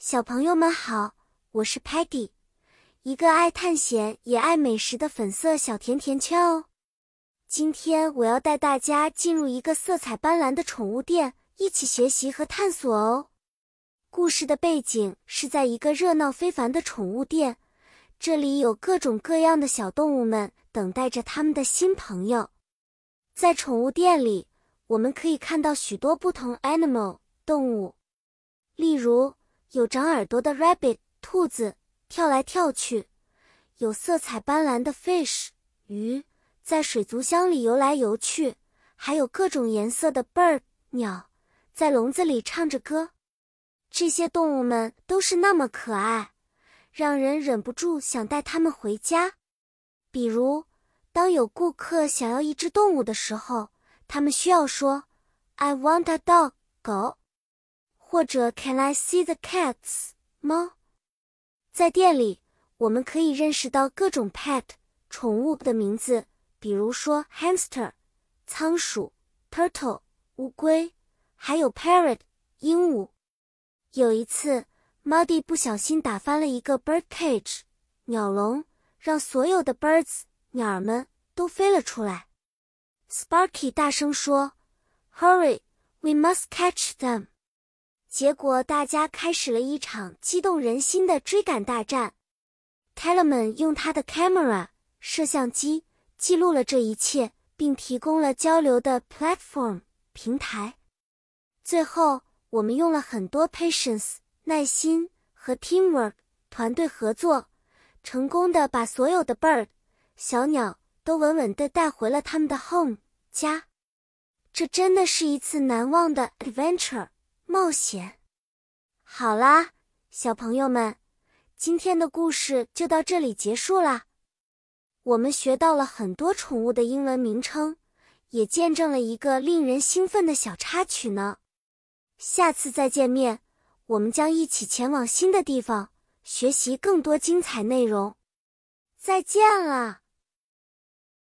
小朋友们好，我是 Patty，一个爱探险也爱美食的粉色小甜甜圈哦。今天我要带大家进入一个色彩斑斓的宠物店，一起学习和探索哦。故事的背景是在一个热闹非凡的宠物店，这里有各种各样的小动物们等待着他们的新朋友。在宠物店里，我们可以看到许多不同 animal 动物，例如。有长耳朵的 rabbit 兔子跳来跳去，有色彩斑斓的 fish 鱼在水族箱里游来游去，还有各种颜色的 bird 鸟在笼子里唱着歌。这些动物们都是那么可爱，让人忍不住想带它们回家。比如，当有顾客想要一只动物的时候，他们需要说 "I want a dog" 狗。或者 Can I see the cats？猫，在店里我们可以认识到各种 pet 宠物的名字，比如说 hamster 仓鼠、turtle 乌龟，还有 parrot 鹦鹉。有一次，Muddy 不小心打翻了一个 bird cage 鸟笼，让所有的 birds 鸟儿们都飞了出来。Sparky 大声说：“Hurry，we must catch them！” 结果，大家开始了一场激动人心的追赶大战。Tellerman 用他的 camera 摄像机记录了这一切，并提供了交流的 platform 平台。最后，我们用了很多 patience 耐心和 teamwork 团队合作，成功的把所有的 bird 小鸟都稳稳地带回了他们的 home 家。这真的是一次难忘的 adventure。冒险，好啦，小朋友们，今天的故事就到这里结束啦。我们学到了很多宠物的英文名称，也见证了一个令人兴奋的小插曲呢。下次再见面，我们将一起前往新的地方，学习更多精彩内容。再见了。